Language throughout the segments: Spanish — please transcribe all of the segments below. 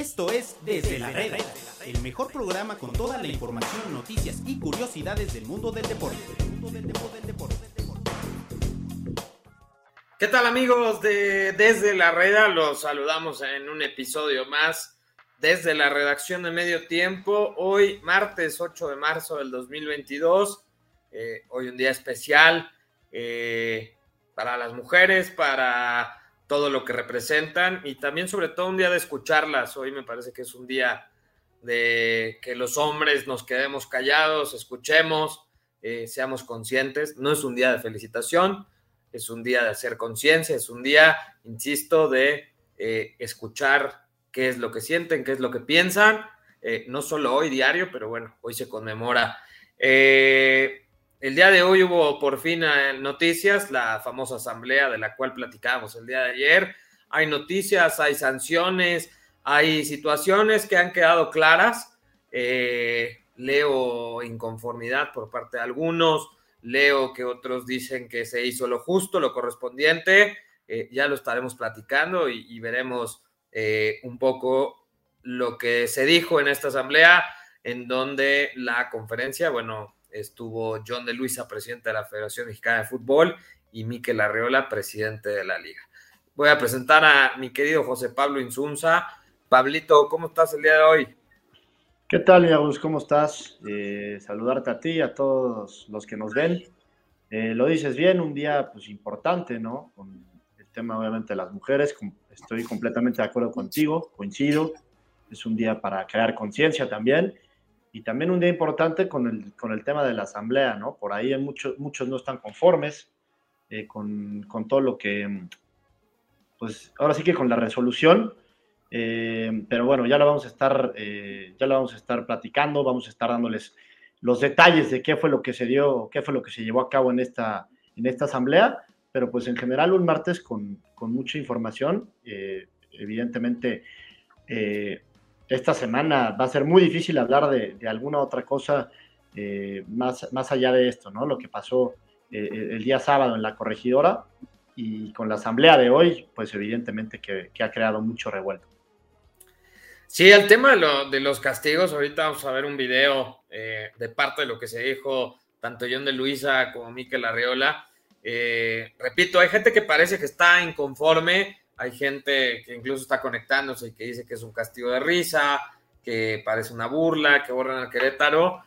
Esto es Desde la Reda, el mejor programa con toda la información, noticias y curiosidades del mundo del deporte. ¿Qué tal amigos de Desde la Reda? Los saludamos en un episodio más desde la redacción de Medio Tiempo. Hoy, martes 8 de marzo del 2022. Eh, hoy un día especial eh, para las mujeres, para todo lo que representan y también sobre todo un día de escucharlas. Hoy me parece que es un día de que los hombres nos quedemos callados, escuchemos, eh, seamos conscientes. No es un día de felicitación, es un día de hacer conciencia, es un día, insisto, de eh, escuchar qué es lo que sienten, qué es lo que piensan. Eh, no solo hoy diario, pero bueno, hoy se conmemora. El día de hoy hubo por fin eh, noticias, la famosa asamblea de la cual platicábamos el día de ayer. Hay noticias, hay sanciones, hay situaciones que han quedado claras. Eh, leo inconformidad por parte de algunos, leo que otros dicen que se hizo lo justo, lo correspondiente. Eh, ya lo estaremos platicando y, y veremos un poco lo que se dijo en esta asamblea, en donde la conferencia, bueno, estuvo John de Luisa, presidente de la Federación Mexicana de Fútbol, y Miquel Arreola, presidente de la liga. Voy a presentar a mi querido José Pablo Insunza. Pablito, ¿cómo estás el día de hoy? ¿Qué tal, Yagus? ¿Cómo estás? Eh, saludarte a ti y a todos los que nos ven. Eh, lo dices bien, un día pues importante, ¿no? Con el tema obviamente de las mujeres, estoy completamente de acuerdo contigo, coincido. Es un día para crear conciencia también y también un día importante con el, con el tema de la asamblea, ¿no? Por ahí muchos, muchos no están conformes eh, con, con, todo lo que, pues ahora sí que con la resolución, eh, pero bueno, ya lo vamos a estar, eh, ya lo vamos a estar platicando, vamos a estar dándoles los detalles de qué fue lo que se dio, qué fue lo que se llevó a cabo en esta, en esta asamblea, pero pues en general un martes con, con mucha información, evidentemente esta semana va a ser muy difícil hablar de, alguna otra cosa eh, más, más allá de esto, ¿no? Lo que pasó eh, el día sábado en la corregidora y con la asamblea de hoy, pues evidentemente que, ha creado mucho revuelto. Sí, el tema de, los castigos, ahorita vamos a ver un video eh, de parte de lo que se dijo tanto John de Luisa como Miquel Arreola. repito, hay gente que parece que está inconforme hay gente que incluso está conectándose y que dice que es un castigo de risa, que parece una burla, que borran al Querétaro.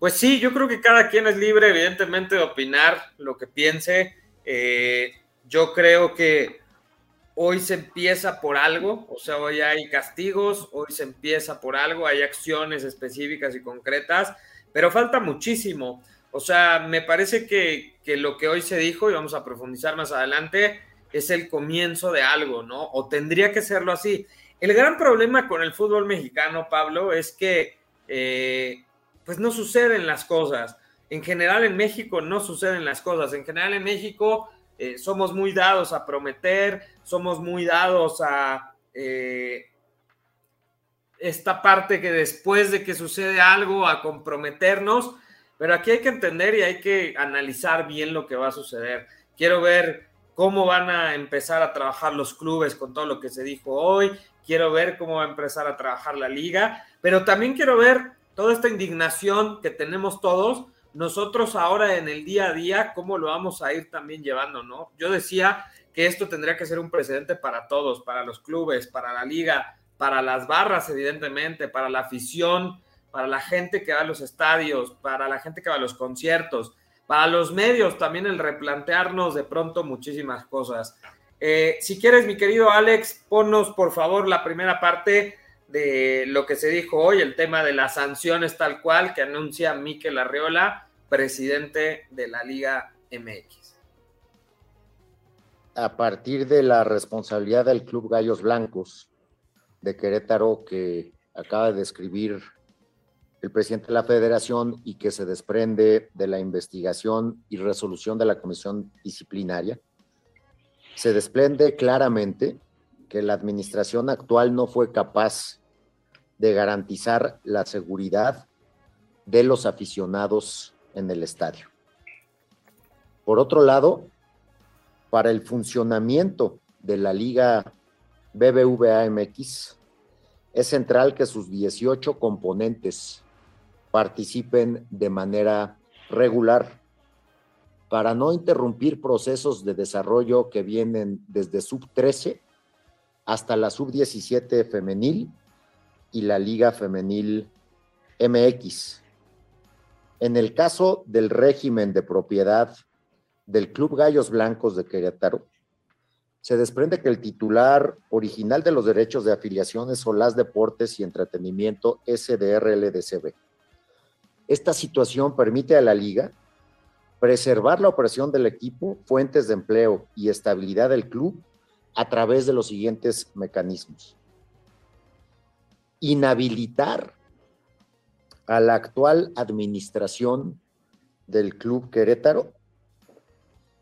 Pues sí, yo creo que cada quien es libre, evidentemente, de opinar lo que piense. Eh, yo creo que hoy se empieza por algo, o sea, hoy hay castigos, hoy se empieza por algo, hay acciones específicas y concretas, pero falta muchísimo. O sea, me parece que, que lo que hoy se dijo, y vamos a profundizar más adelante, es el comienzo de algo, ¿no? O tendría que serlo así. El gran problema con el fútbol mexicano, Pablo, es que eh, pues no suceden las cosas. En general en México no suceden las cosas. En general en México eh, somos muy dados a prometer, somos muy dados a eh, esta parte que después de que sucede algo, a comprometernos. Pero aquí hay que entender y hay que analizar bien lo que va a suceder. Quiero ver cómo van a empezar a trabajar los clubes con todo lo que se dijo hoy, quiero ver cómo va a empezar a trabajar la liga, pero también quiero ver toda esta indignación que tenemos todos, nosotros ahora en el día a día, cómo lo vamos a ir también llevando, ¿no? Yo decía que esto tendría que ser un precedente para todos, para los clubes, para la liga, para las barras, evidentemente, para la afición, para la gente que va a los estadios, para la gente que va a los conciertos para los medios también el replantearnos de pronto muchísimas cosas. Eh, si quieres, mi querido Alex, ponnos por favor la primera parte de lo que se dijo hoy, el tema de las sanciones tal cual que anuncia Miquel Arreola, presidente de la Liga MX. A partir de la responsabilidad del Club Gallos Blancos de Querétaro que acaba de describir el presidente de la federación y que se desprende de la investigación y resolución de la comisión disciplinaria, se desprende claramente que la administración actual no fue capaz de garantizar la seguridad de los aficionados en el estadio. Por otro lado, para el funcionamiento de la Liga BBVA MX, es central que sus 18 componentes participen de manera regular para no interrumpir procesos de desarrollo que vienen desde sub 13 hasta la sub 17 femenil y la Liga Femenil MX. En el caso del régimen de propiedad del Club Gallos Blancos de Querétaro, se desprende que el titular original de los derechos de afiliación es Solás Deportes y Entretenimiento SDRLDCB. Esta situación permite a la liga preservar la operación del equipo, fuentes de empleo y estabilidad del club a través de los siguientes mecanismos. Inhabilitar a la actual administración del Club Querétaro,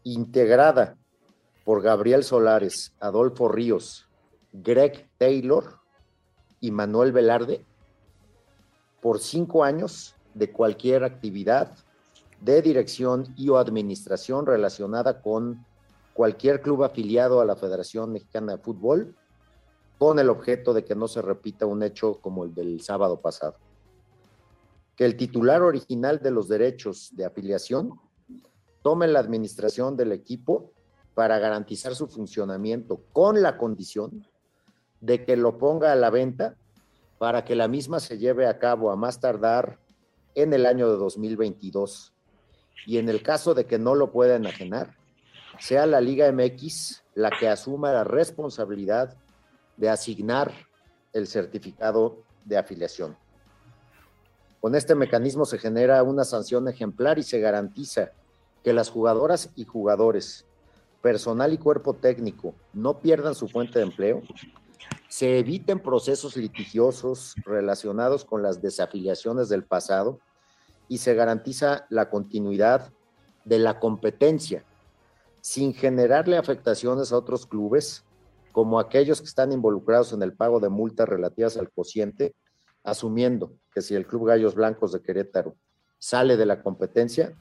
integrada por Gabriel Solares, Adolfo Ríos, Greg Taylor y Manuel Velarde, por cinco años de cualquier actividad de dirección y o administración relacionada con cualquier club afiliado a la Federación Mexicana de Fútbol, con el objeto de que no se repita un hecho como el del sábado pasado. Que el titular original de los derechos de afiliación tome la administración del equipo para garantizar su funcionamiento con la condición de que lo ponga a la venta para que la misma se lleve a cabo a más tardar en el año de 2022. Y en el caso de que no lo pueda enajenar, sea la Liga MX la que asuma la responsabilidad de asignar el certificado de afiliación. Con este mecanismo se genera una sanción ejemplar y se garantiza que las jugadoras y jugadores, personal y cuerpo técnico no pierdan su fuente de empleo, se eviten procesos litigiosos relacionados con las desafiliaciones del pasado y se garantiza la continuidad de la competencia sin generarle afectaciones a otros clubes, como aquellos que están involucrados en el pago de multas relativas al cociente asumiendo que si el Club Gallos Blancos de Querétaro sale de la competencia,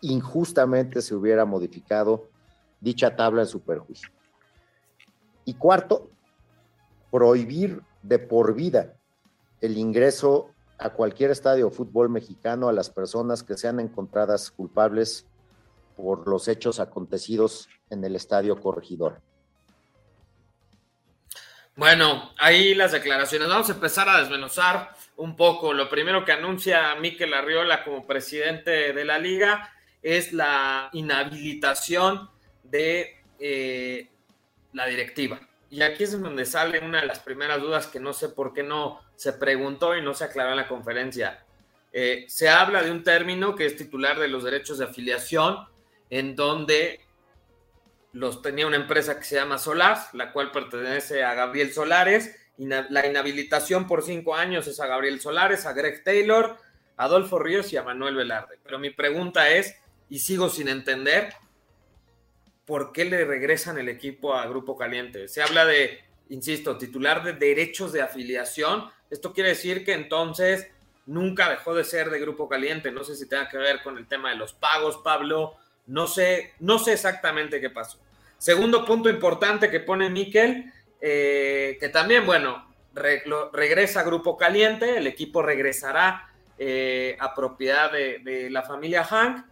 injustamente se hubiera modificado dicha tabla en su perjuicio. Y cuarto, prohibir de por vida el ingreso a cualquier estadio de fútbol mexicano a las personas que sean encontradas culpables por los hechos acontecidos en el estadio corregidor. Bueno, ahí las declaraciones. Vamos a empezar a desmenuzar un poco. Lo primero que anuncia Miquel Arriola como presidente de la liga es la inhabilitación de eh, la directiva. Y aquí es donde sale una de las primeras dudas que no sé por qué no se preguntó y no se aclaró en la conferencia. Eh, se habla de un término que es titular de los derechos de afiliación, en donde los tenía una empresa que se llama Solas, la cual pertenece a Gabriel Solares. Y la inhabilitación por cinco años es a Gabriel Solares, a Greg Taylor, a Adolfo Ríos y a Manuel Velarde. Pero mi pregunta es, y sigo sin entender, ¿por qué le regresan el equipo a Grupo Caliente? Se habla de, insisto, titular de derechos de afiliación. Esto quiere decir que entonces nunca dejó de ser de Grupo Caliente. No sé si tenga que ver con el tema de los pagos, Pablo, no sé, no sé exactamente qué pasó. Segundo punto importante que pone Miquel, eh, que también, bueno, regresa a Grupo Caliente, el equipo regresará eh, a propiedad de, la familia Hank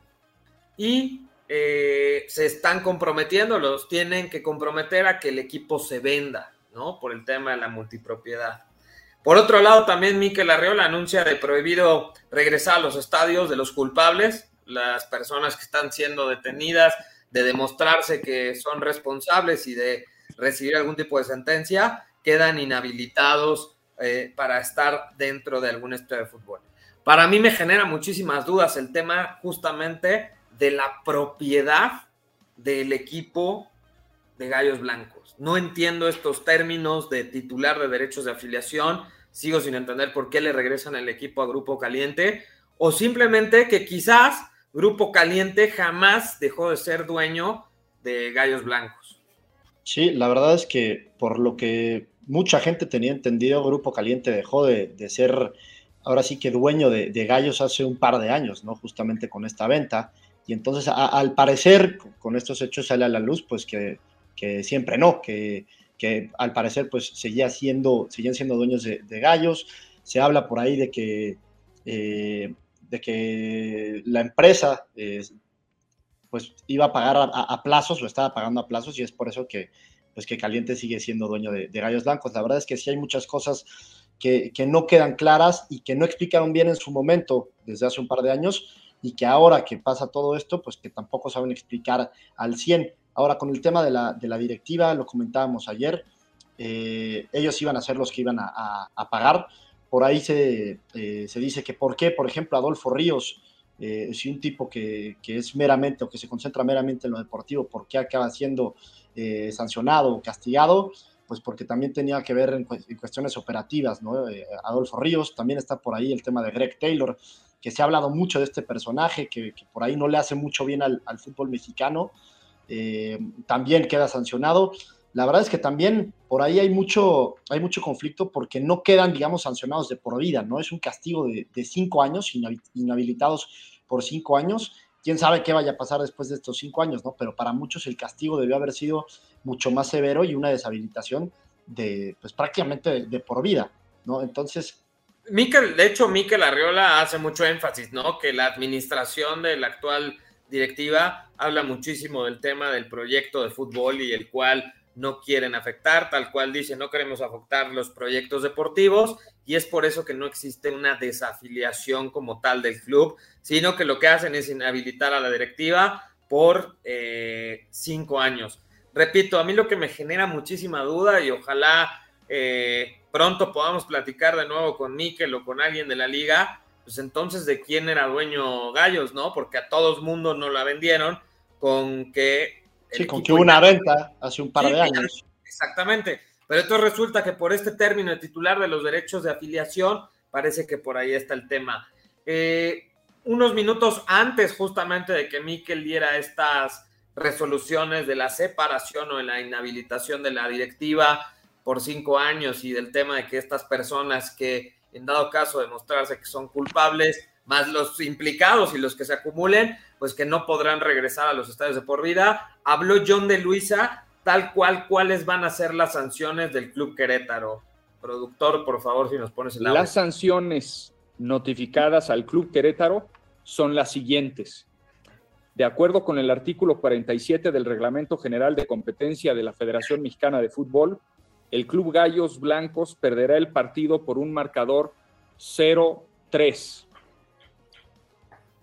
y eh, se están comprometiendo, los tienen que comprometer a que el equipo se venda, ¿no? Por el tema de la multipropiedad. Por otro lado, también Miquel Arreola anuncia de prohibido regresar a los estadios de los culpables las personas que están siendo detenidas, de demostrarse que son responsables y de recibir algún tipo de sentencia, quedan inhabilitados eh, para estar dentro de algún estadio de fútbol. Para mí me genera muchísimas dudas el tema justamente de la propiedad del equipo de Gallos Blancos. No entiendo estos términos de titular de derechos de afiliación, sigo sin entender por qué le regresan el equipo a Grupo Caliente, o simplemente que quizás Grupo Caliente jamás dejó de ser dueño de Gallos Blancos. Sí, la verdad es que por lo que mucha gente tenía entendido, Grupo Caliente dejó de, ser ahora sí que dueño de, Gallos hace un par de años, ¿no? Justamente con esta venta. Y entonces, al parecer, con estos hechos sale a la luz, pues que, siempre no, que, que al parecer pues seguía siendo, seguían siendo dueños de, gallos. Se habla por ahí de que, eh, de que la empresa eh, pues iba a pagar a, plazos, lo estaba pagando a plazos y es por eso que, pues que Caliente sigue siendo dueño de, gallos blancos. La verdad es que sí hay muchas cosas que, que, no quedan claras y que no explicaron bien en su momento desde hace un par de años y que ahora que pasa todo esto, pues que tampoco saben explicar al 100. Ahora, con el tema de la, de la directiva, lo comentábamos ayer, eh, ellos iban a ser los que iban a, pagar. Por ahí se, eh, se, dice que por qué, por ejemplo, Adolfo Ríos, eh, si un tipo que, que, es meramente o que se concentra meramente en lo deportivo, ¿por qué acaba siendo sancionado o castigado? Pues porque también tenía que ver en, cuestiones operativas, ¿no? Adolfo Ríos, también está por ahí el tema de Greg Taylor, que se ha hablado mucho de este personaje, que, por ahí no le hace mucho bien al, fútbol mexicano, eh, también queda sancionado. La verdad es que también por ahí hay mucho, hay mucho conflicto porque no quedan, digamos, sancionados de por vida, ¿no? Es un castigo de, cinco años, inhabilitados por cinco años. Quién sabe qué vaya a pasar después de estos cinco años, ¿no? Pero para muchos el castigo debió haber sido mucho más severo y una deshabilitación de, pues prácticamente de, por vida, ¿no? Entonces, Miquel, de hecho, Miquel Arriola hace mucho énfasis, ¿no? Que la administración del actual directiva habla muchísimo del tema del proyecto de fútbol y el cual no quieren afectar, tal cual dice, no queremos afectar los proyectos deportivos y es por eso que no existe una desafiliación como tal del club, sino que lo que hacen es inhabilitar a la directiva por eh, cinco años. Repito, a mí lo que me genera muchísima duda y ojalá eh, pronto podamos platicar de nuevo con Mikel o con alguien de la liga, pues entonces de quién era dueño Gallos, ¿no? Porque a todos mundo no la vendieron con que... Sí, con que hubo una venta hace un par de años. Exactamente. Pero entonces resulta que por este término de titular de los derechos de afiliación, parece que por ahí está el tema. Eh, unos minutos antes justamente de que Miquel diera estas resoluciones de la separación o de la inhabilitación de la directiva por cinco años y del tema de que estas personas que en dado caso de mostrarse que son culpables, más los implicados y los que se acumulen, pues que no podrán regresar a los estadios de por vida. Habló John de Luisa, tal cual, cuáles van a ser las sanciones del Club Querétaro. Productor, por favor, si nos pones el Las sanciones notificadas al Club Querétaro son las siguientes. De acuerdo con el artículo 47 del Reglamento General de Competencia de la Federación Mexicana de Fútbol, el Club Gallos Blancos perderá el partido por un marcador 0-3.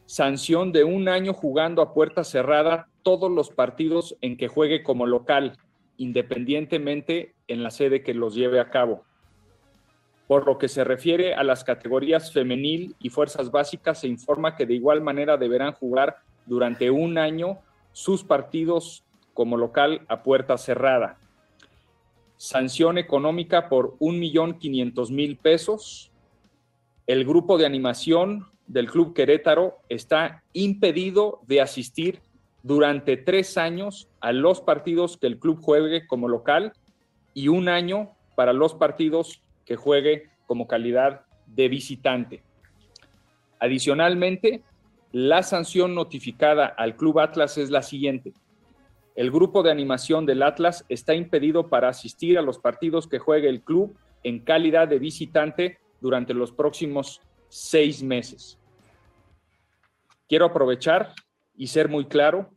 Sanción de un año jugando a puerta cerrada todos los partidos en que juegue como local, independientemente en la sede que los lleve a cabo. Por lo que se refiere a las categorías femenil y fuerzas básicas, se informa que de igual manera deberán jugar durante un año sus partidos como local a puerta cerrada sanción económica por 1.500.000 pesos. El grupo de animación del Club Querétaro está impedido de asistir durante tres años a los partidos que el club juegue como local y un año para los partidos que juegue como calidad de visitante. Adicionalmente, la sanción notificada al Club Atlas es la siguiente el grupo de animación del Atlas está impedido para asistir a los partidos que juegue el club en calidad de visitante durante los próximos seis meses. Quiero aprovechar y ser muy claro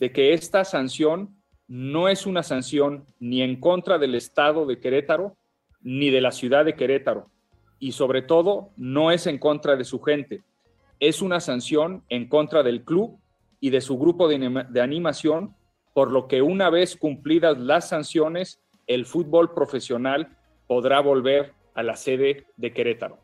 de que esta sanción no es una sanción ni en contra del Estado de Querétaro ni de la ciudad de Querétaro y sobre todo no es en contra de su gente. Es una sanción en contra del club y de su grupo de, animación por lo que una vez cumplidas las sanciones, el fútbol profesional podrá volver a la sede de Querétaro.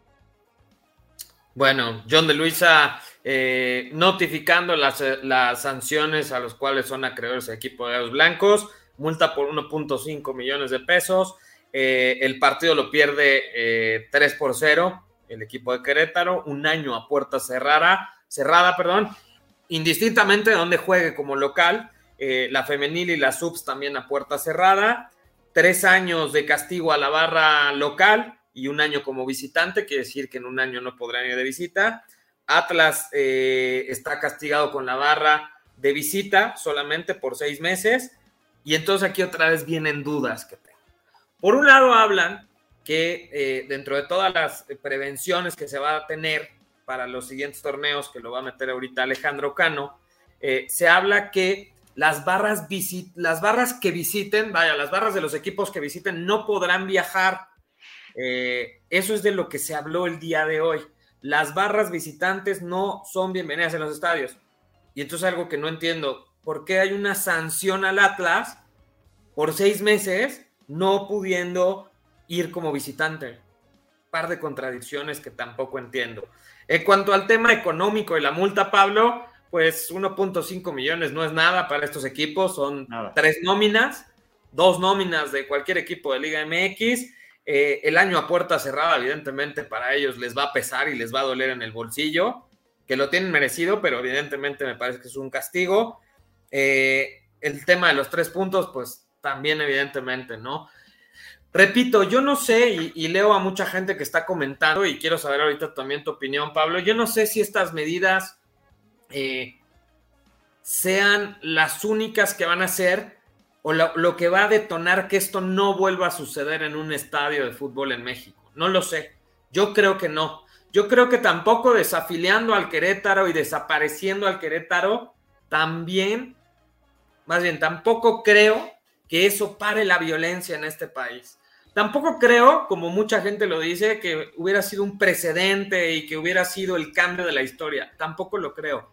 Bueno, John de Luisa eh, notificando las, las, sanciones a los cuales son acreedores el equipo de los blancos, multa por 1.5 millones de pesos, eh, el partido lo pierde 3 eh, por 0, el equipo de Querétaro, un año a puerta cerrada, cerrada, perdón, indistintamente de donde juegue como local, eh, la femenil y la subs también a puerta cerrada, tres años de castigo a la barra local y un año como visitante, quiere decir que en un año no podrán ir de visita. Atlas eh, está castigado con la barra de visita solamente por seis meses. Y entonces aquí otra vez vienen dudas que tengo. Por un lado hablan que eh, dentro de todas las prevenciones que se va a tener para los siguientes torneos, que lo va a meter ahorita Alejandro Cano, se habla que las barras, las barras que visiten, vaya, las barras de los equipos que visiten no podrán viajar. Eh, eso es de lo que se habló el día de hoy. Las barras visitantes no son bienvenidas en los estadios. Y esto es algo que no entiendo. ¿Por qué hay una sanción al Atlas por seis meses no pudiendo ir como visitante? Par de contradicciones que tampoco entiendo. En cuanto al tema económico y la multa, Pablo, pues 1.5 millones no es nada para estos equipos, son tres nóminas, dos nóminas de cualquier equipo de Liga MX. Eh, el año a puerta cerrada, evidentemente, para ellos les va a pesar y les va a doler en el bolsillo, que lo tienen merecido, pero evidentemente me parece que es un castigo. Eh, el tema de los tres puntos, pues también, evidentemente, ¿no? Repito, yo no sé, y, y, leo a mucha gente que está comentando, y quiero saber ahorita también tu opinión, Pablo. Yo no sé si estas medidas eh, sean las únicas que van a ser o lo, que va a detonar que esto no vuelva a suceder en un estadio de fútbol en México. No lo sé. Yo creo que no. Yo creo que tampoco desafiliando al Querétaro y desapareciendo al Querétaro, también, más bien, tampoco creo que eso pare la violencia en este país. Tampoco creo, como mucha gente lo dice, que hubiera sido un precedente y que hubiera sido el cambio de la historia. Tampoco lo creo.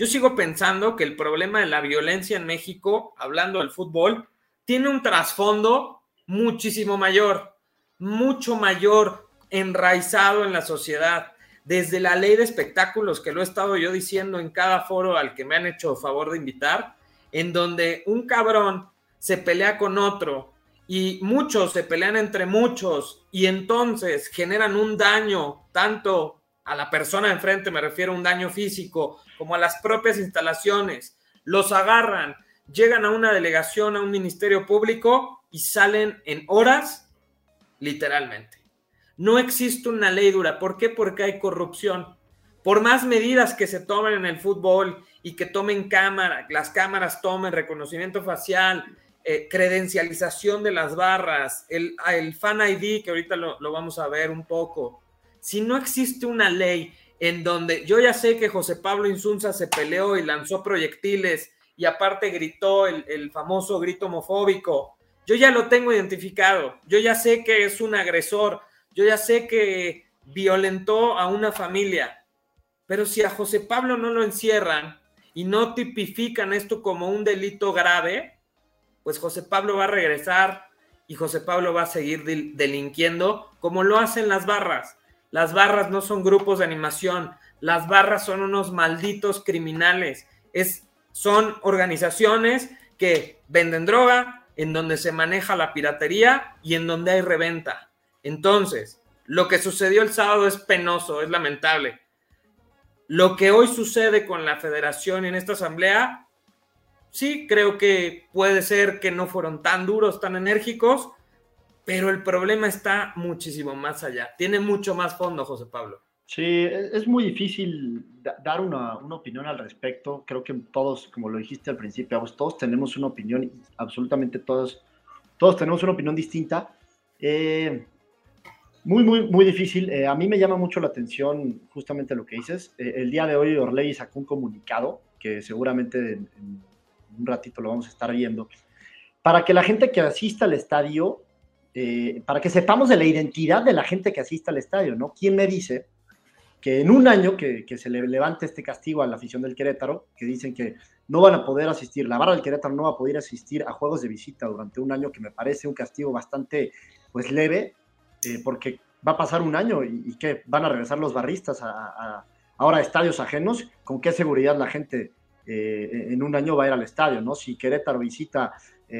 Yo sigo pensando que el problema de la violencia en México, hablando del fútbol, tiene un trasfondo muchísimo mayor, mucho mayor, enraizado en la sociedad. Desde la ley de espectáculos, que lo he estado yo diciendo en cada foro al que me han hecho favor de invitar, en donde un cabrón se pelea con otro y muchos se pelean entre muchos y entonces generan un daño tanto a la persona enfrente, me refiero a un daño físico, como a las propias instalaciones, los agarran, llegan a una delegación, a un ministerio público y salen en horas, literalmente. No existe una ley dura. ¿Por qué? Porque hay corrupción. Por más medidas que se tomen en el fútbol y que tomen cámara, las cámaras tomen reconocimiento facial, eh, credencialización de las barras, el, el, fan ID, que ahorita lo, lo vamos a ver un poco, si no existe una ley en donde yo ya sé que José Pablo Insunza se peleó y lanzó proyectiles y aparte gritó el, famoso grito homofóbico, yo ya lo tengo identificado, yo ya sé que es un agresor, yo ya sé que violentó a una familia, pero si a José Pablo no lo encierran y no tipifican esto como un delito grave, pues José Pablo va a regresar y José Pablo va a seguir delinquiendo como lo hacen las barras. Las barras no son grupos de animación, las barras son unos malditos criminales. Es, son organizaciones que venden droga, en donde se maneja la piratería y en donde hay reventa. Entonces, lo que sucedió el sábado es penoso, es lamentable. Lo que hoy sucede con la federación en esta asamblea, sí, creo que puede ser que no fueron tan duros, tan enérgicos, pero el problema está muchísimo más allá. Tiene mucho más fondo, José Pablo. Sí, e-, es muy difícil dar una, una, opinión al respecto. Creo que todos, como lo dijiste al principio, todos tenemos una opinión, absolutamente todos, todos tenemos una opinión distinta. Eh, muy, muy, muy difícil. Eh, a mí me llama mucho la atención justamente lo que dices. Eh, el día de hoy Orley sacó un comunicado que seguramente en, un ratito lo vamos a estar viendo, para que la gente que asista al estadio eh, para que sepamos de la identidad de la gente que asista al estadio, ¿no? ¿Quién me dice que en un año que, se le levante este castigo a la afición del Querétaro, que dicen que no van a poder asistir, la barra del Querétaro no va a poder asistir a juegos de visita durante un año, que me parece un castigo bastante, pues, leve, eh, porque va a pasar un año y, que van a regresar los barristas a, ahora a estadios ajenos, ¿con qué seguridad la gente eh, en un año va a ir al estadio, ¿no? Si Querétaro visita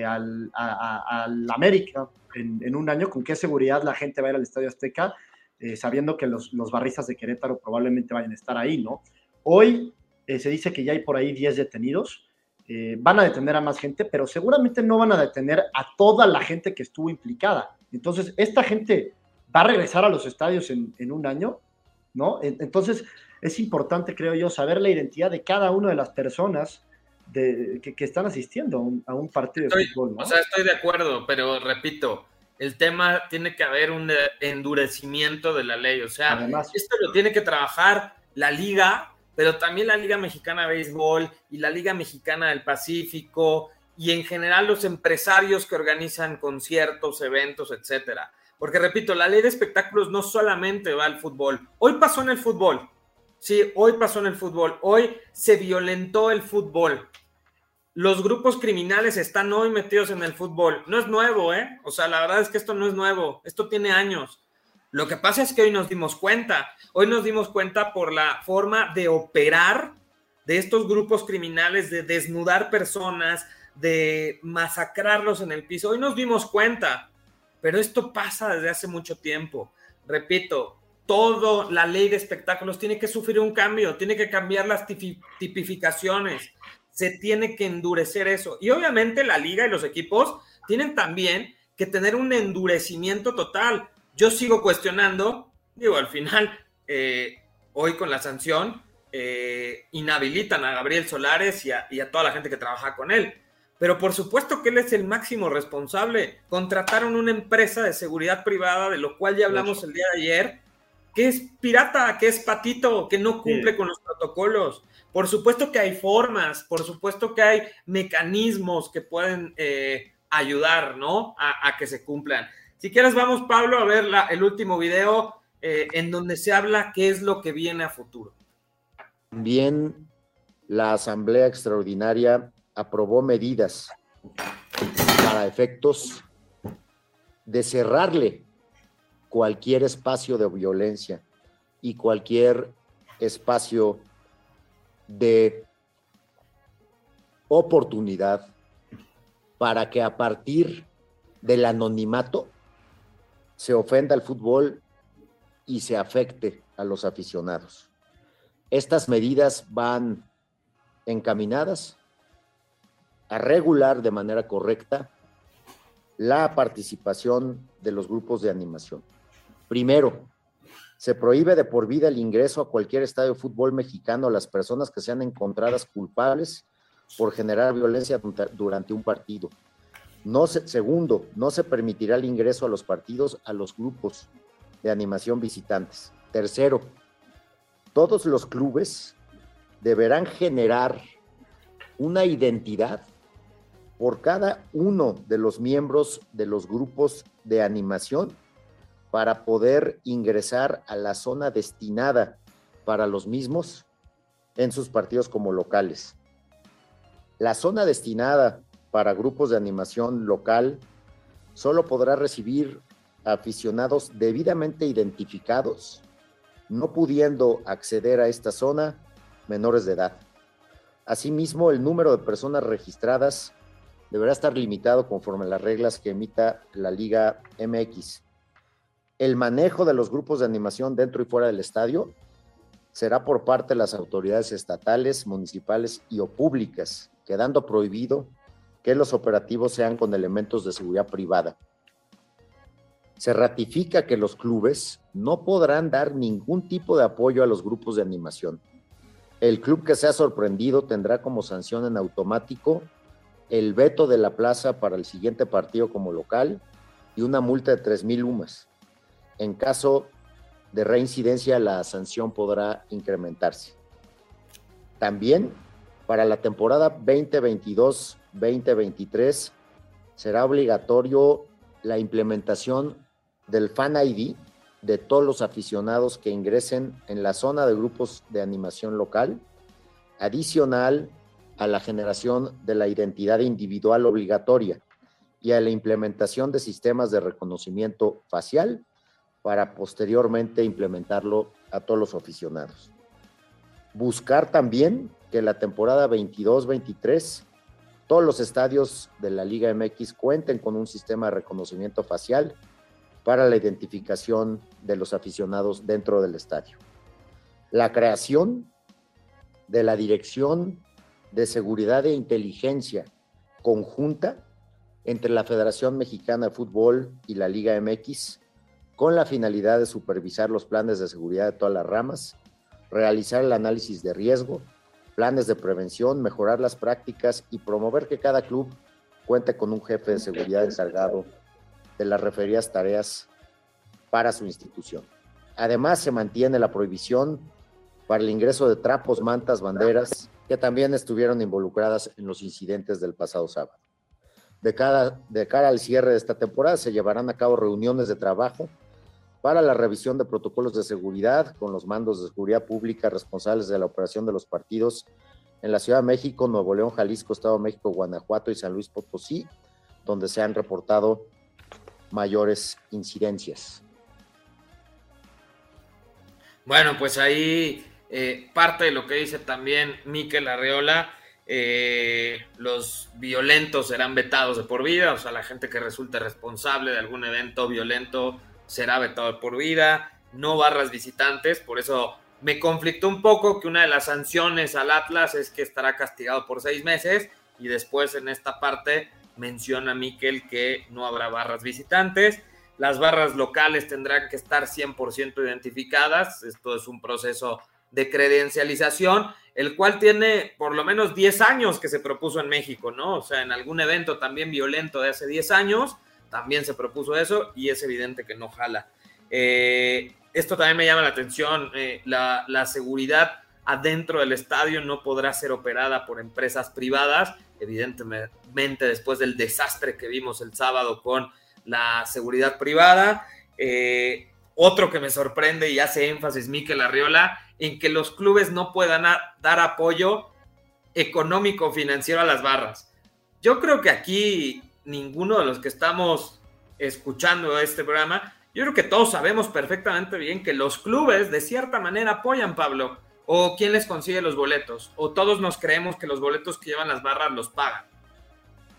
al, al América, en, un año, con qué seguridad la gente va a ir al Estadio Azteca, eh, sabiendo que los, los, barristas de Querétaro probablemente vayan a estar ahí, ¿no? Hoy eh, se dice que ya hay por ahí 10 detenidos, eh, van a detener a más gente, pero seguramente no van a detener a toda la gente que estuvo implicada. Entonces, esta gente va a regresar a los estadios en, en un año, ¿no? Entonces, es importante, creo yo, saber la identidad de cada una de las personas que, están asistiendo a un, partido de fútbol. O sea, estoy de acuerdo, pero repito, el tema tiene que haber un endurecimiento de la ley. O sea, esto lo tiene que trabajar la liga, pero también la Liga Mexicana de Béisbol y la Liga Mexicana del Pacífico y en general los empresarios que organizan conciertos, eventos, etcétera. Porque repito, la ley de espectáculos no solamente va al fútbol. Hoy pasó en el fútbol. Sí, hoy pasó en el fútbol. Hoy se violentó el fútbol. Los grupos criminales están hoy metidos en el fútbol. No es nuevo, ¿eh? O sea, la verdad es que esto no es nuevo. Esto tiene años. Lo que pasa es que hoy nos dimos cuenta. Hoy nos dimos cuenta por la forma de operar de estos grupos criminales, de desnudar personas, de masacrarlos en el piso. Hoy nos dimos cuenta pero esto pasa desde hace mucho tiempo. Repito, toda la ley de espectáculos tiene que sufrir un cambio, tiene que cambiar las tipificaciones, se tiene que endurecer eso. Y obviamente la liga y los equipos tienen también que tener un endurecimiento total. Yo sigo cuestionando, digo, al final, eh, hoy con la sanción, eh, inhabilitan a Gabriel Solares y a toda la gente que trabaja con él. Pero por supuesto que él es el máximo responsable. Contrataron una empresa de seguridad privada, de lo cual ya hablamos el día de ayer, que es pirata, que es patito, que no cumple con los protocolos. Por supuesto que hay formas, por supuesto que hay mecanismos que pueden eh, ayudar, ¿no? A, que se cumplan. Si quieres, vamos, Pablo, a ver el último video eh, en donde se habla qué es lo que viene a futuro. Bien, la Asamblea Extraordinaria aprobó medidas para efectos de cerrarle cualquier espacio de violencia y cualquier espacio de oportunidad para que a partir del anonimato se ofenda al fútbol y se afecte a los aficionados. Estas medidas van encaminadas a regular de manera correcta la participación de los grupos de animación. Primero, se prohíbe de por vida el ingreso a cualquier estadio de fútbol mexicano a las personas que sean encontradas culpables por generar violencia durante un partido. No segundo, no se permitirá el ingreso a los partidos a los grupos de animación visitantes. Tercero, todos los clubes deberán generar una identidad por cada uno de los miembros de los grupos de animación para poder ingresar a la zona destinada para los mismos en sus partidos como locales. La zona destinada para grupos de animación local solo podrá recibir aficionados debidamente identificados, no pudiendo acceder a esta zona menores de edad. Asimismo, el número de personas registradas deberá estar limitado conforme a las reglas que emita la Liga MX. El manejo de los grupos de animación dentro y fuera del estadio será por parte de las autoridades estatales, municipales y o públicas, quedando prohibido que los operativos sean con elementos de seguridad privada. Se ratifica que los clubes no podrán dar ningún tipo de apoyo a los grupos de animación. El club que sea sorprendido tendrá como sanción en automático el veto de la plaza para el siguiente partido como local y una multa de 3 mil UMAS. En caso de reincidencia, la sanción podrá incrementarse. También para la temporada 2022-2023 será obligatorio la implementación del Fan ID de todos los aficionados que ingresen en la zona de grupos de animación local, adicional a la generación de la identidad individual obligatoria y a la implementación de sistemas de reconocimiento facial para posteriormente implementarlo a todos los aficionados. Buscar también que la temporada 22-23 todos los estadios de la Liga MX cuenten con un sistema de reconocimiento facial para la identificación de los aficionados dentro del estadio. La creación de la Dirección de seguridad e inteligencia conjunta entre la Federación Mexicana de Fútbol y la Liga MX con la finalidad de supervisar los planes de seguridad de todas las ramas, realizar el análisis de riesgo, planes de prevención, mejorar las prácticas y promover que cada club cuente con un jefe de seguridad encargado de las referidas tareas para su institución. Además, se mantiene la prohibición para el ingreso de trapos, mantas, banderas, que también estuvieron involucradas en los incidentes del pasado sábado. De, de cara al cierre de esta temporada, se llevarán a cabo reuniones de trabajo para la revisión de protocolos de seguridad con los mandos de seguridad pública responsables de la operación de los partidos en la Ciudad de México, Nuevo León, Jalisco, Estado de México, Guanajuato y San Luis Potosí, donde se han reportado mayores incidencias. Bueno, pues ahí eh, parte de lo que dice también Miquel Arreola, eh, los violentos serán vetados de por vida, o sea, la gente que resulte responsable de algún evento violento será vetado por vida, no barras visitantes, por eso me conflictó un poco que una de las sanciones al Atlas es que estará castigado por seis meses y después en esta parte menciona Miquel que no habrá barras visitantes. Las barras locales tendrán que estar 100% identificadas. Esto es un proceso de credencialización, el cual tiene por lo menos 10 años que se propuso en México, ¿no? O sea, en algún evento también violento de hace 10 años, también se propuso eso y es evidente que no jala. Eh, esto también me llama la atención, eh, la, la, seguridad adentro del estadio no podrá ser operada por empresas privadas, evidentemente después del desastre que vimos el sábado con la seguridad privada. Eh, otro que me sorprende y hace énfasis Miquel Arriola, en que los clubes no puedan dar apoyo económico financiero a las barras. Yo creo que aquí ninguno de los que estamos escuchando este programa, yo creo que todos sabemos perfectamente bien que los clubes de cierta manera apoyan, Pablo, o quién les consigue los boletos, o todos nos creemos que los boletos que llevan las barras los pagan.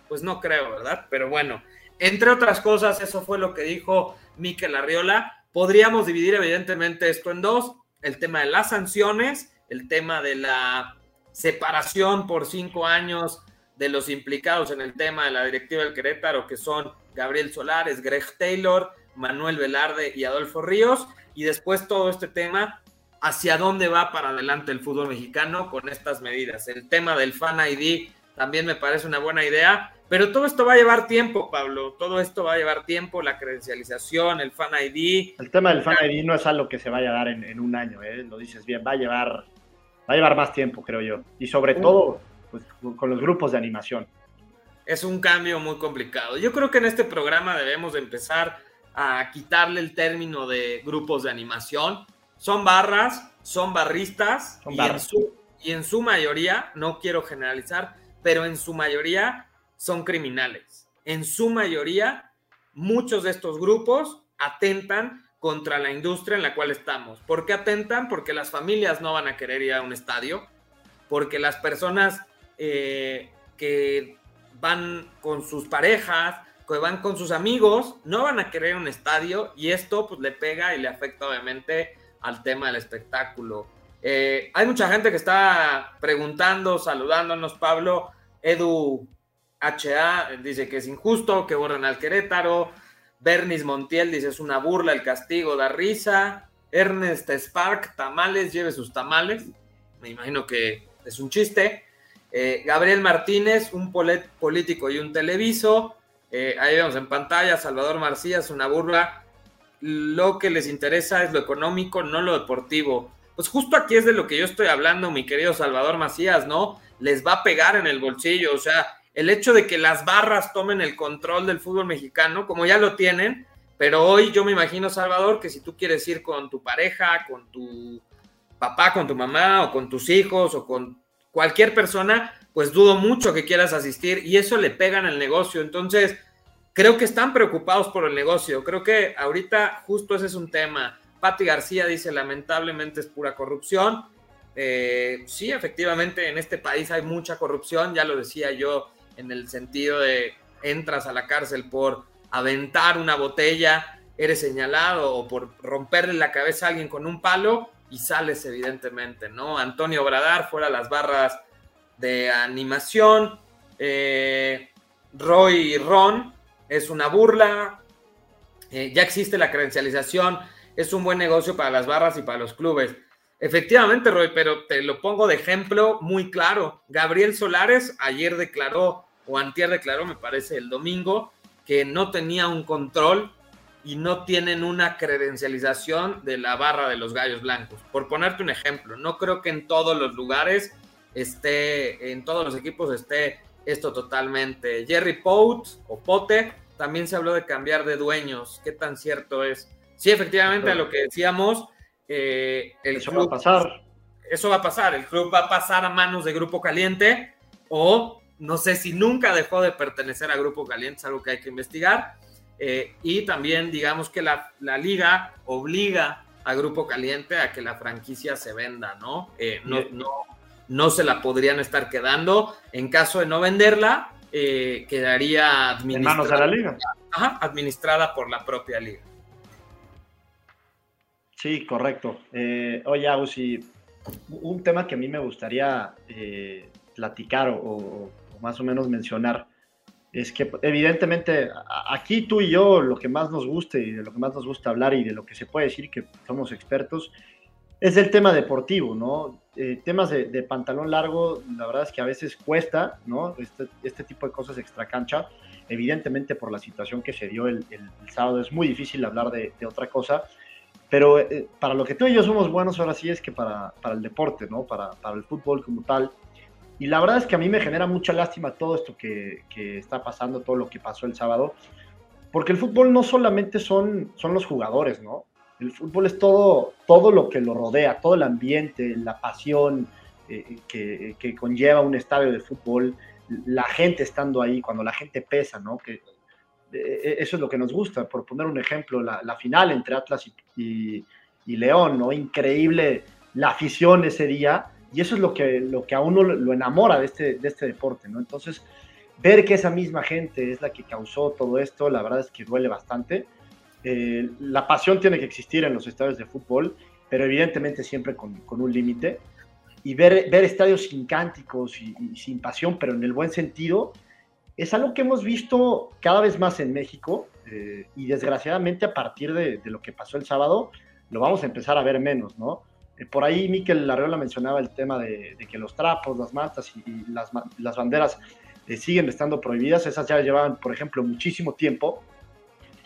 Pues no creo, ¿verdad? Pero bueno, entre otras cosas, eso fue lo que dijo Miquel Arriola. Podríamos dividir evidentemente esto en dos, el tema de las sanciones, el tema de la separación por cinco años de los implicados en el tema de la directiva del Querétaro, que son Gabriel Solares, Greg Taylor, Manuel Velarde y Adolfo Ríos, y después todo este tema, hacia dónde va para adelante el fútbol mexicano con estas medidas. El tema del Fan ID también me parece una buena idea, pero todo esto va a llevar tiempo, Pablo, todo esto va a llevar tiempo, la credencialización, el Fan ID. El tema del Fan ID no es algo que se vaya a dar en, un año, ¿eh? lo dices bien, va a llevar, va a llevar más tiempo, creo yo, y sobre todo pues, con los grupos de animación. Es un cambio muy complicado. Yo creo que en este programa debemos de empezar a quitarle el término de grupos de animación. Son barras, son barristas y, En su, y en su mayoría, no quiero generalizar, pero en su mayoría son criminales. En su mayoría, muchos de estos grupos atentan contra la industria en la cual estamos. ¿Por qué atentan? Porque las familias no van a querer ir a un estadio, porque las personas eh, que van con sus parejas, que van con sus amigos, no van a querer un estadio y esto pues le pega y le afecta obviamente al tema del espectáculo. Eh, hay mucha gente que está preguntando, saludándonos, Pablo, Edu HA dice que es injusto, que borren al Querétaro, Bernis Montiel dice es una burla, el castigo da risa, Ernest Spark, tamales, lleve sus tamales, me imagino que es un chiste. Eh, Gabriel Martínez, un político y un televiso. Eh, ahí vemos en pantalla, Salvador Marcías, una burla. Lo que les interesa es lo económico, no lo deportivo. Pues justo aquí es de lo que yo estoy hablando, mi querido Salvador Macías, ¿no? Les va a pegar en el bolsillo, o sea, el hecho de que las barras tomen el control del fútbol mexicano, como ya lo tienen, pero hoy yo me imagino, Salvador, que si tú quieres ir con tu pareja, con tu papá, con tu mamá, o con tus hijos, o con cualquier persona, pues dudo mucho que quieras asistir y eso le pega en el negocio. Entonces, creo que están preocupados por el negocio. Creo que ahorita justo ese es un tema. Patti García dice, lamentablemente es pura corrupción. Eh, sí, efectivamente, en este país hay mucha corrupción, ya lo decía yo, en el sentido de entras a la cárcel por aventar una botella, eres señalado o por romperle la cabeza a alguien con un palo, y sales evidentemente, ¿no? Antonio Bradar fuera las barras de animación, eh, Roy Ron es una burla, eh, ya existe la credencialización, es un buen negocio para las barras y para los clubes. Efectivamente, Roy, pero te lo pongo de ejemplo muy claro. Gabriel Solares ayer declaró, o antier declaró, me parece, el domingo, que no tenía un control y no tienen una credencialización de la barra de los gallos blancos. Por ponerte un ejemplo, no creo que en todos los lugares esté, en todos los equipos esté esto totalmente. Jerry Pout o Pote, también se habló de cambiar de dueños. ¿Qué tan cierto es? Sí, efectivamente, a lo que decíamos, eh, el eso va a pasar. Eso va a pasar. El club va a pasar a manos de Grupo Caliente o no sé si nunca dejó de pertenecer a Grupo Caliente, es algo que hay que investigar eh, y también digamos que la, liga obliga a Grupo Caliente a que la franquicia se venda, ¿no? Eh, no, no, no, se la podrían estar quedando. En caso de no venderla, eh, quedaría administrada, manos de la liga. administrada por la propia liga. Sí, correcto. oye, Ausi, un tema que a mí me gustaría platicar o más o menos mencionar es que evidentemente aquí tú y yo lo que más nos guste y de lo que más nos gusta hablar y de lo que se puede decir que somos expertos es el tema deportivo, ¿no? Eh, temas de, pantalón largo, la verdad es que a veces cuesta, ¿no? Este, este tipo de cosas extra cancha, evidentemente por la situación que se dio el, sábado es muy difícil hablar de, otra cosa, pero eh, para lo que tú y yo somos buenos ahora sí es que para, para el deporte, ¿no? Para, para el fútbol como tal, y la verdad es que a mí me genera mucha lástima todo esto que, está pasando, todo lo que pasó el sábado, porque el fútbol no solamente son, son los jugadores, ¿no? El fútbol es todo, todo lo que lo rodea, todo el ambiente, la pasión eh, que, conlleva un estadio de fútbol, la gente estando ahí, cuando la gente pesa, ¿no? Que, eh, eso es lo que nos gusta. Por poner un ejemplo, la, final entre Atlas y, y León, ¿no? Increíble la afición ese día y eso es lo que, lo que a uno lo enamora de este, de este deporte, ¿no? Entonces, ver que esa misma gente es la que causó todo esto, la verdad es que duele bastante. Eh, la pasión tiene que existir en los estadios de fútbol, pero evidentemente siempre con, con un límite. Y ver, ver estadios sin cánticos y, sin pasión, pero en el buen sentido, es algo que hemos visto cada vez más en México eh, y desgraciadamente a partir de, de, lo que pasó el sábado, lo vamos a empezar a ver menos, ¿no? Eh, por ahí Miquel Larreola mencionaba el tema de, que los trapos, las mantas y, las, banderas eh, siguen estando prohibidas. Esas ya llevaban, por ejemplo, muchísimo tiempo.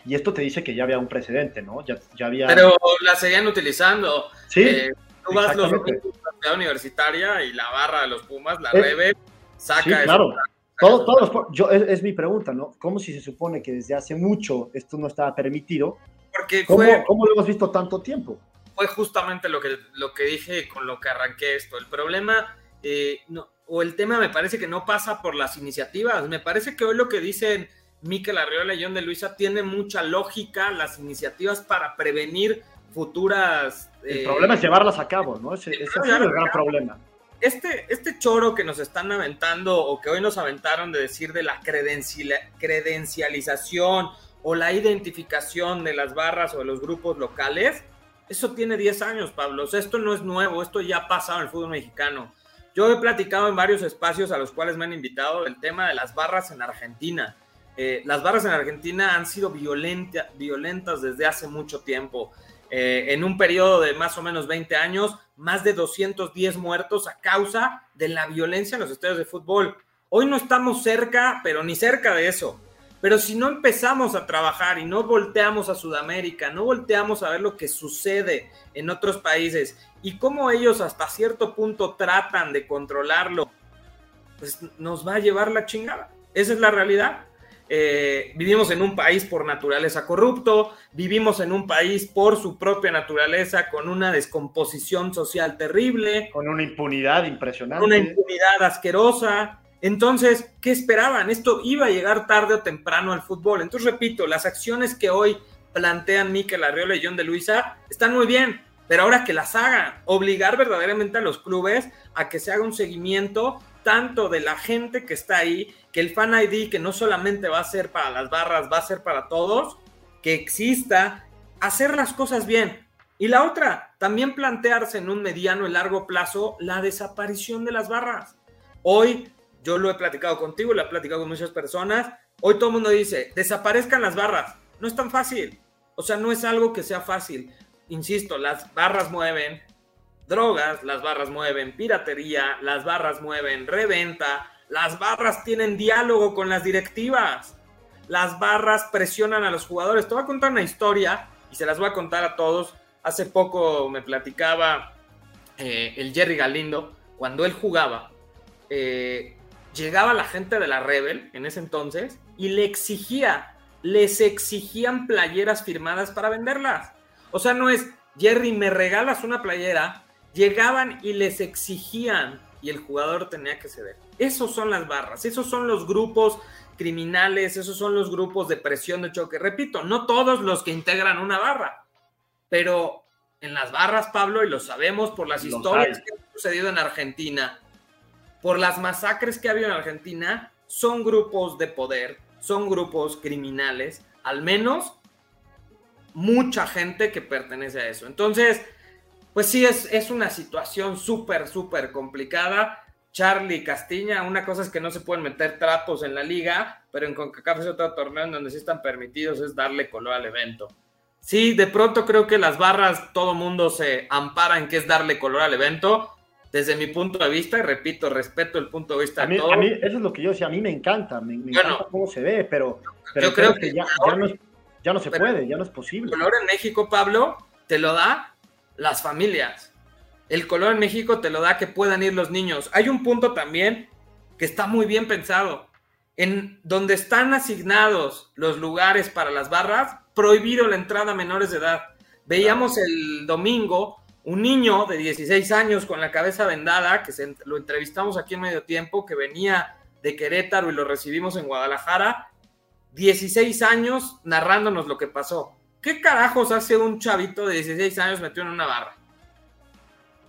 Y esto te dice que ya había un precedente, ¿no? Ya, había... Pero las seguían utilizando. Sí. Eh, tú vas los la universitaria y la barra de los Pumas, la Rebe, saca. Sí, claro. Todo, yo, es, mi pregunta, ¿no? ¿Cómo si se supone que desde hace mucho esto no estaba permitido? Porque ¿Cómo, ¿Cómo lo hemos visto tanto tiempo? Fue justamente lo que, lo que dije con lo que arranqué esto. El problema, eh, no, o el tema me parece que no pasa por las iniciativas. Me parece que hoy lo que dicen Miquel Arriola y John de Luisa tiene mucha lógica las iniciativas para prevenir futuras... El problema es llevarlas a cabo, ¿no? Ese, es el gran problema. Este, este choro que nos están aventando o que hoy nos aventaron de decir de la credencialización o la identificación de las barras o de los grupos locales, eso tiene 10 años, Pablo. esto no es nuevo, esto ya ha pasado en el fútbol mexicano. Yo he platicado en varios espacios a los cuales me han invitado el tema de las barras en Argentina. Eh, las barras en Argentina han sido violentas desde hace mucho tiempo. Eh, en un periodo de más o menos 20 años, más de 210 muertos a causa de la violencia en los estadios de fútbol. Hoy no estamos cerca, pero ni cerca de eso. Pero si no empezamos a trabajar y no volteamos a Sudamérica, no volteamos a ver lo que sucede en otros países y cómo ellos hasta cierto punto tratan de controlarlo, pues nos va a llevar la chingada. Esa es la realidad. Eh, vivimos en un país por naturaleza corrupto, vivimos en un país por su propia naturaleza con una descomposición social terrible. Con una impunidad impresionante. Una impunidad asquerosa. Entonces, ¿qué esperaban? Esto iba a llegar tarde o temprano al fútbol. Entonces, repito, las acciones que hoy plantean Miquel Arriola y John de Luisa están muy bien, pero ahora que las hagan, obligar verdaderamente a los clubes a que se haga un seguimiento tanto de la gente que está ahí, que el Fan ID, que no solamente va a ser para las barras, va a ser para todos, que exista, hacer las cosas bien. Y la otra, también plantearse en un mediano y largo plazo la desaparición de las barras. Hoy yo lo he platicado contigo, lo he platicado con muchas personas. Hoy todo el mundo dice, desaparezcan las barras. No es tan fácil. O sea, no es algo que sea fácil. Insisto, las barras mueven drogas, las barras mueven piratería, las barras mueven reventa, las barras tienen diálogo con las directivas. las barras presionan a los jugadores. Te voy a contar una historia y se las voy a contar a todos. Hace poco me platicaba eh, el Jerry Galindo, cuando él jugaba, eh, llegaba la gente de la Rebel en ese entonces y le exigía, les exigían playeras firmadas para venderlas. O sea, no es, Jerry, me regalas una playera, llegaban y les exigían y el jugador tenía que ceder. Esos son las barras, esos son los grupos criminales, esos son los grupos de presión de choque. Repito, no todos los que integran una barra, pero en las barras, Pablo, y lo sabemos por las historias que han sucedido en Argentina, por las masacres que ha habido en Argentina, son grupos de poder, son grupos criminales, al menos mucha gente que pertenece a eso. Entonces, pues sí, es, es una situación súper, súper complicada. Charlie Castiña, una cosa es que no se pueden meter trapos en la liga, pero en CONCACAF es otro torneo en donde sí están permitidos, es darle color al evento. Sí, de pronto creo que las barras, todo mundo se ampara en que es darle color al evento. Desde mi punto de vista, repito, respeto el punto de vista a mí, de todos. A mí, eso es lo que yo decía, a mí me encanta, me, me encanta cómo se ve, pero, pero yo creo, que, ya, ya, no, ya, no, se puede, ya no es posible. El color en México, Pablo, te lo da las familias. El color en México te lo da que puedan ir los niños. Hay un punto también que está muy bien pensado. En donde están asignados los lugares para las barras, prohibido la entrada a menores de edad. Veíamos el domingo un niño de 16 años con la cabeza vendada, que se, lo entrevistamos aquí en medio tiempo, que venía de Querétaro y lo recibimos en Guadalajara, 16 años narrándonos lo que pasó. ¿Qué carajos hace un chavito de 16 años metido en una barra?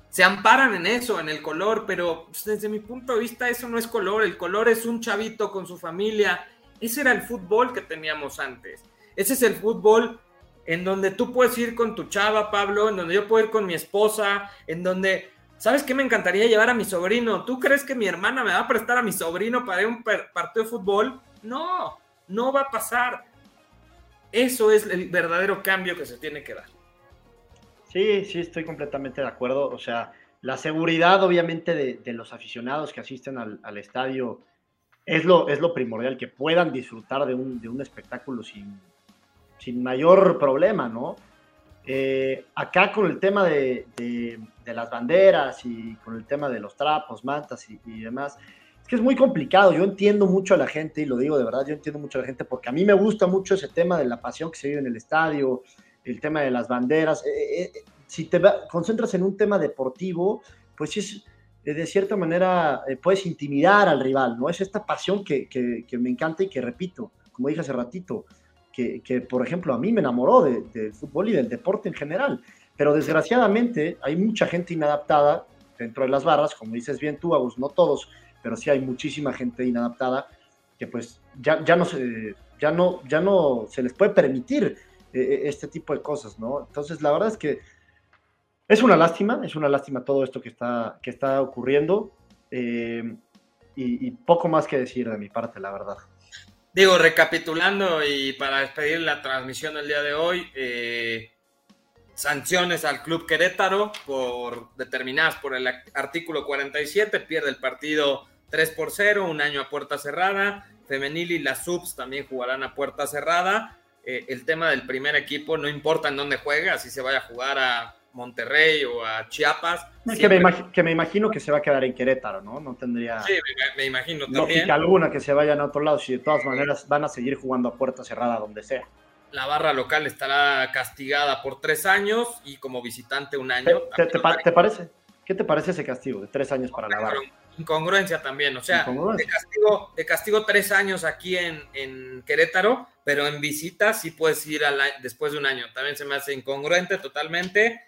Se amparan en eso, en el color, pero pues, desde mi punto de vista eso no es color, el color es un chavito con su familia. Ese era el fútbol que teníamos antes. Ese es el fútbol en donde tú puedes ir con tu chava, Pablo, en donde yo puedo ir con mi esposa, en donde, ¿sabes qué me encantaría llevar a mi sobrino? ¿Tú crees que mi hermana me va a prestar a mi sobrino para ir a un partido de fútbol? No, no va a pasar. Eso es el verdadero cambio que se tiene que dar. Sí, sí, estoy completamente de acuerdo. O sea, la seguridad, obviamente, de, los aficionados que asisten al, al, estadio es lo, es lo primordial, que puedan disfrutar de un, de un espectáculo sin, sin mayor problema, ¿no? Eh, acá con el tema de, de, las banderas y con el tema de los trapos, mantas y, demás, es que es muy complicado. Yo entiendo mucho a la gente, y lo digo de verdad, yo entiendo mucho a la gente, porque a mí me gusta mucho ese tema de la pasión que se vive en el estadio, el tema de las banderas. Eh, eh, si te concentras en un tema deportivo, pues es, de cierta manera eh, puedes intimidar al rival, ¿no? Es esta pasión que, que, que, me encanta y que repito, como dije hace ratito, que, por ejemplo a mí me enamoró del de fútbol y del deporte en general, pero desgraciadamente hay mucha gente inadaptada dentro de las barras, como dices bien tú, Agus, no todos, pero sí hay muchísima gente inadaptada que pues ya, ya, no, se, ya, no, ya no se les puede permitir eh, este tipo de cosas, ¿no? Entonces la verdad es que es una lástima, es una lástima todo esto que está, que está ocurriendo eh, y, poco más que decir de mi parte, la verdad. Digo, recapitulando y para despedir la transmisión del día de hoy, eh, sanciones al Club Querétaro por determinadas por el artículo 47, pierde el partido 3 por 0, un año a puerta cerrada, Femenil y las subs también jugarán a puerta cerrada. Eh, el tema del primer equipo, no importa en dónde juega, si se vaya a jugar a Monterrey o a Chiapas. Que me, imagino, que me, imagino que se va a quedar en Querétaro, ¿no? No tendría. Sí, me, me imagino también. alguna que se vayan a otro lado, si de todas maneras van a seguir jugando a puerta cerrada donde sea. La barra local estará castigada por tres años y como visitante un año. ¿Te, te, te, te parece? ¿Qué te parece ese castigo de tres años para la barra? Incongruencia también, o sea, de castigo, de castigo tres años aquí en, en, Querétaro, pero en visita sí puedes ir al, después de un año. También se me hace incongruente totalmente.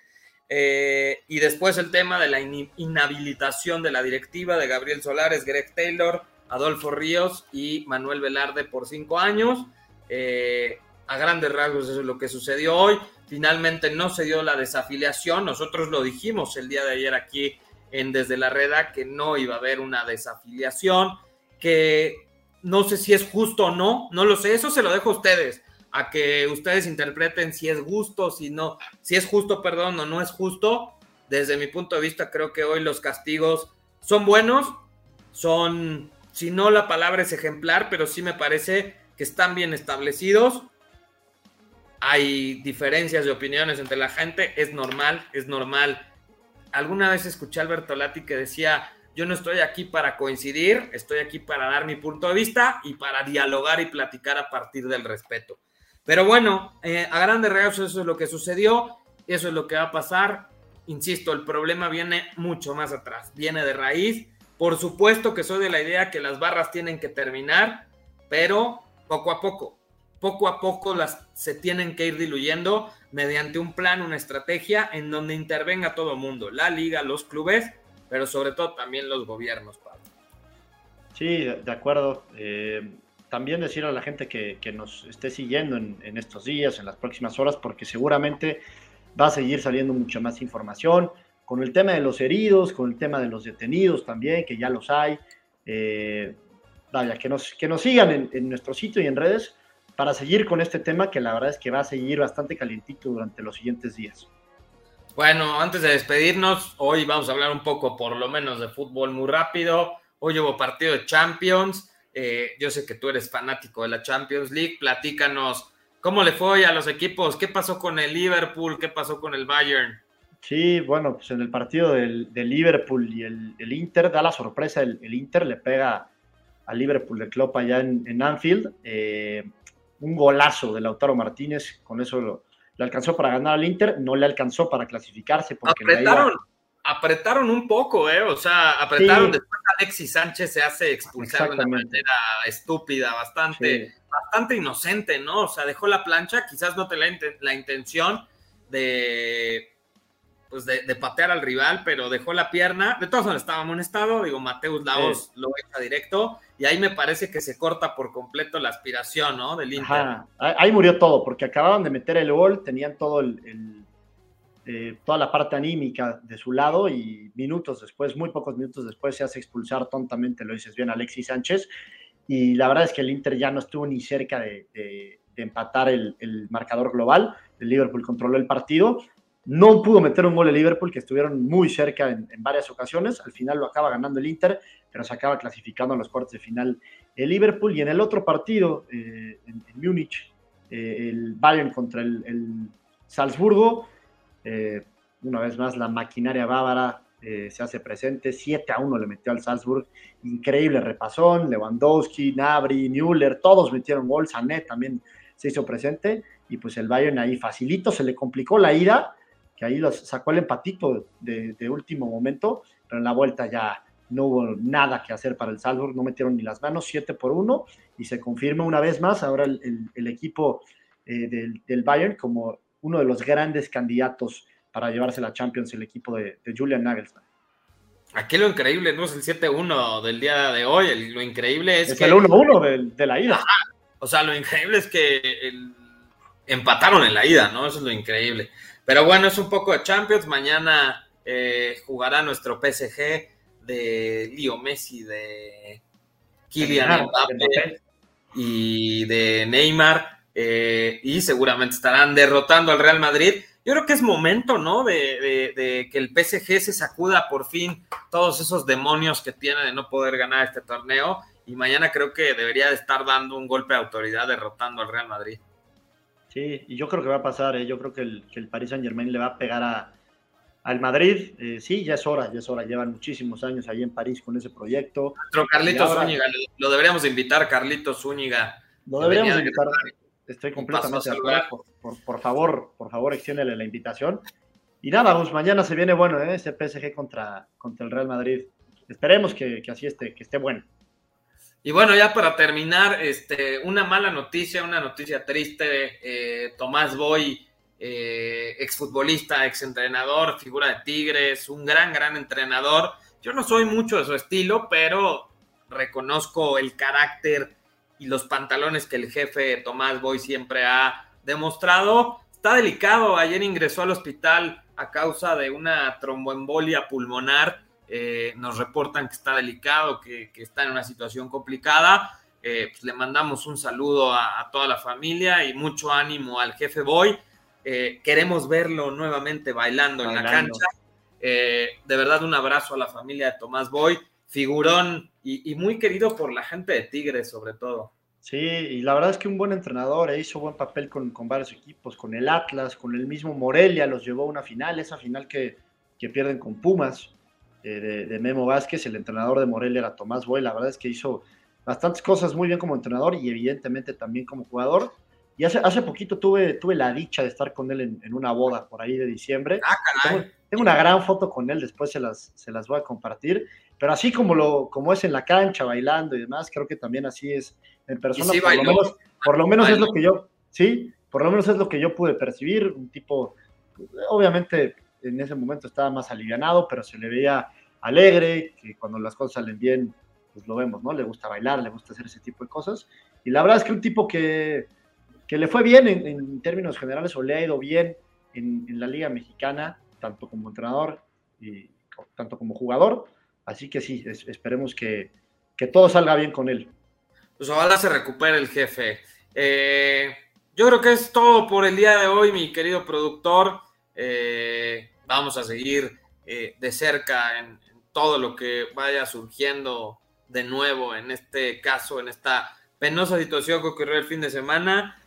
Eh, y después el tema de la in inhabilitación de la directiva de Gabriel Solares, Greg Taylor, Adolfo Ríos y Manuel Velarde por cinco años. Eh, a grandes rasgos eso es lo que sucedió hoy. Finalmente no se dio la desafiliación. Nosotros lo dijimos el día de ayer aquí en Desde la Reda que no iba a haber una desafiliación, que no sé si es justo o no, no lo sé, eso se lo dejo a ustedes, a que ustedes interpreten si es justo, si no, si es justo, perdón, o no es justo. Desde mi punto de vista, creo que hoy los castigos son buenos, son, si no la palabra es ejemplar, pero sí me parece que están bien establecidos. Hay diferencias de opiniones entre la gente, es normal, es normal. Alguna vez escuché a Alberto Lati que decía, yo no estoy aquí para coincidir, estoy aquí para dar mi punto de vista y para dialogar y platicar a partir del respeto. Pero bueno, eh, a grandes rasgos eso es lo que sucedió, eso es lo que va a pasar. Insisto, el problema viene mucho más atrás, viene de raíz. Por supuesto que soy de la idea que las barras tienen que terminar, pero poco a poco, poco a poco las se tienen que ir diluyendo mediante un plan, una estrategia en donde intervenga todo el mundo, la liga, los clubes pero sobre todo también los gobiernos, Pablo. Sí, de acuerdo. Eh, también decir a la gente que, nos esté siguiendo en, estos días, en las próximas horas, porque seguramente va a seguir saliendo mucha más información con el tema de los heridos, con el tema de los detenidos también, que ya los hay. Eh, vaya, que nos, que nos sigan en, en, nuestro sitio y en redes para seguir con este tema que la verdad es que va a seguir bastante calientito durante los siguientes días. Bueno, antes de despedirnos, hoy vamos a hablar un poco por lo menos de fútbol muy rápido. Hoy hubo partido de Champions. Eh, yo sé que tú eres fanático de la Champions League. Platícanos cómo le fue a los equipos, qué pasó con el Liverpool, qué pasó con el Bayern. Sí, bueno, pues en el partido del, Liverpool y el, Inter da la sorpresa, el, Inter le pega al Liverpool de Klopp allá en, Anfield. Eh, un golazo de Lautaro Martínez, con eso lo, le alcanzó para ganar al Inter, no le alcanzó para clasificarse. Porque apretaron, apretaron un poco, ¿eh? O sea, apretaron. Después Alexis Sánchez se hace expulsar de una manera estúpida, bastante, bastante inocente, ¿no? O sea, dejó la plancha, quizás no tenía la intención de pues de, patear al rival, pero dejó la pierna. De todos modos estaba amonestado, digo, Mateus Laos lo echa directo, y ahí me parece que se corta por completo la aspiración, ¿no? Del Inter. Ahí murió todo, porque acababan de meter el gol, tenían todo el, eh, toda la parte anímica de su lado, y minutos después, muy pocos minutos después, se hace expulsar tontamente, lo dices bien, Alexis Sánchez, y la verdad es que el Inter ya no estuvo ni cerca de, de empatar el, el, marcador global. El Liverpool controló el partido no pudo meter un gol el Liverpool, que estuvieron muy cerca en, varias ocasiones. Al final lo acaba ganando el Inter, pero se acaba clasificando en los cuartos de final el Liverpool. Y en el otro partido, eh, en, Múnich, eh, el Bayern contra el, Salzburgo, eh, una vez más la maquinaria bávara se hace presente. 7 a 1 le metió al Salzburg. Increíble repasón. Lewandowski, Nabri, Müller, todos metieron gol. Sané también se hizo presente. Y pues el Bayern ahí facilito, se le complicó la ida que ahí los sacó el empatito de, último momento, pero en la vuelta ya no hubo nada que hacer para el Salzburg, no metieron ni las manos, 7 por 1, y se confirma una vez más ahora el, equipo eh, del, Bayern como uno de los grandes candidatos para llevarse la Champions, el equipo de, Julian Nagelsmann. Aquí lo increíble no es el 7-1 del día de hoy, lo increíble es, que... el 1-1 de, la ida. O sea, lo increíble es que empataron en la ida, ¿no? Eso es lo increíble. Pero bueno, es un poco de Champions. Mañana eh, jugará nuestro PSG de Leo Messi, de Kylian Mbappé y de Neymar. Eh, y seguramente estarán derrotando al Real Madrid. Yo creo que es momento, ¿no? De, que el PSG se sacuda por fin todos esos demonios que tiene de no poder ganar este torneo. Y mañana creo que debería de estar dando un golpe de autoridad derrotando al Real Madrid. Sí, y yo creo que va a pasar, ¿eh? yo creo que el, que el Paris Saint Germain le va a pegar a, al Madrid. Eh, sí, ya es hora, ya es hora. Llevan muchísimos años ahí en París con ese proyecto. Nuestro Carlitos Zúñiga, lo deberíamos invitar, Carlitos Zúñiga. Lo deberíamos invitar. Estoy completamente de acuerdo. Por, favor, por favor, extiéndele la invitación. Y nada, pues mañana se viene bueno, ¿eh? ese PSG contra, contra el Real Madrid. Esperemos que, que así esté, que esté bueno. Y bueno, ya para terminar, este, una mala noticia, una noticia triste. Eh, Tomás Boy, eh, exfutbolista, exentrenador, figura de Tigres, un gran, gran entrenador. Yo no soy mucho de su estilo, pero reconozco el carácter y los pantalones que el jefe Tomás Boy siempre ha demostrado. Está delicado. Ayer ingresó al hospital a causa de una tromboembolia pulmonar eh, nos reportan que está delicado, que, está en una situación complicada. Eh, pues le mandamos un saludo a, toda la familia y mucho ánimo al jefe Boy. Eh, queremos verlo nuevamente bailando, en la cancha. de verdad, un abrazo a la familia de Tomás Boy, figurón y, muy querido por la gente de Tigres, sobre todo. Sí, y la verdad es que un buen entrenador, eh, hizo buen papel con, con, varios equipos, con el Atlas, con el mismo Morelia, los llevó a una final, esa final que, que pierden con Pumas, eh, de, de, Memo Vázquez, el entrenador de Morelia era Tomás Boy, la verdad es que hizo bastantes cosas muy bien como entrenador y evidentemente también como jugador. Y hace, hace poquito tuve, tuve la dicha de estar con él en, en una boda por ahí de diciembre. Ah, tengo, tengo, una gran foto con él, después se las, se las voy a compartir. Pero así como, lo, como es en la cancha, bailando y demás, creo que también así es en persona. Sí por, lo menos, por lo menos es lo que yo, sí, por lo menos es lo que yo pude percibir. Un tipo, obviamente en ese momento estaba más alivianado, pero se le veía alegre, que cuando las cosas salen bien, pues lo vemos, ¿no? Le gusta bailar, le gusta hacer ese tipo de cosas. Y la verdad es que un tipo que, que le fue bien en, en, términos generales o le ha ido bien en, en, la Liga Mexicana, tanto como entrenador y tanto como jugador. Así que sí, es, esperemos que, que, todo salga bien con él. Pues ojalá se recupere el jefe. Eh, yo creo que es todo por el día de hoy, mi querido productor. Eh, vamos a seguir eh, de cerca en, todo lo que vaya surgiendo de nuevo en este caso, en esta penosa situación que ocurrió el fin de semana.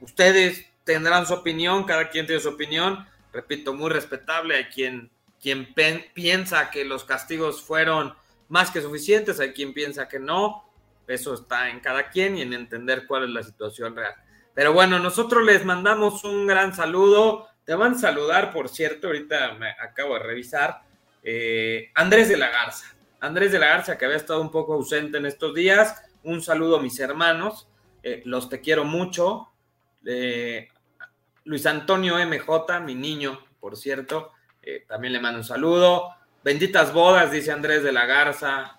Ustedes tendrán su opinión, cada quien tiene su opinión, repito, muy respetable. Hay quien, quien piensa que los castigos fueron más que suficientes, hay quien piensa que no. Eso está en cada quien y en entender cuál es la situación real. Pero bueno, nosotros les mandamos un gran saludo. Te van a saludar, por cierto, ahorita me acabo de revisar. Eh, Andrés de la Garza. Andrés de la Garza, que había estado un poco ausente en estos días. Un saludo a mis hermanos. Eh, los te quiero mucho. Eh, Luis Antonio MJ, mi niño, por cierto, eh, también le mando un saludo. Benditas bodas, dice Andrés de la Garza.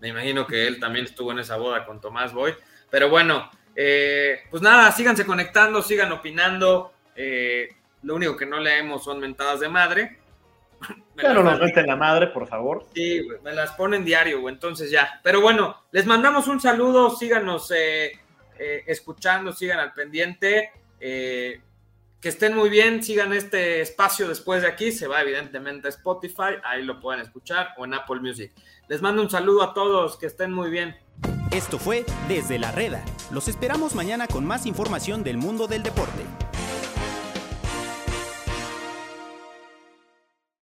Me imagino que él también estuvo en esa boda con Tomás Boy. Pero bueno, eh, pues nada, síganse conectando, sigan opinando. Eh, lo único que no leemos son mentadas de madre. ya no nos meten la madre, por favor. Sí, me las ponen diario, güey, entonces ya. Pero bueno, les mandamos un saludo, síganos eh, escuchando, sigan al pendiente. Que estén muy bien, sigan este espacio después de aquí, se va evidentemente a Spotify, ahí lo pueden escuchar, o en Apple Music. Les mando un saludo a todos, que estén muy bien. Esto fue Desde la Reda. Los esperamos mañana con más información del mundo del deporte.